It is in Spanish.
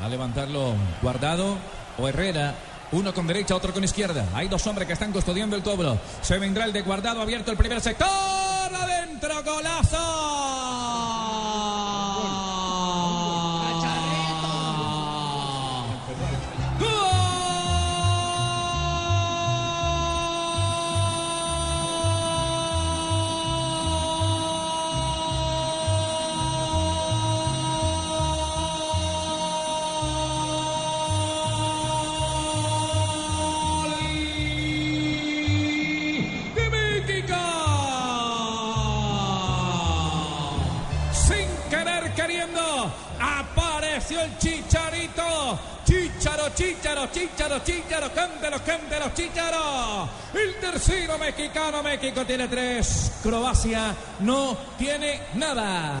Va a levantarlo guardado o Herrera. Uno con derecha, otro con izquierda. Hay dos hombres que están custodiando el cobro. Se vendrá el de guardado abierto el primer sector. Adentro, golazo. Apareció el chicharito. Chicharo, chicharo, chicharo, chicharo, cántelo, cántelo, chicharo. El tercero mexicano, México tiene tres. Croacia no tiene nada.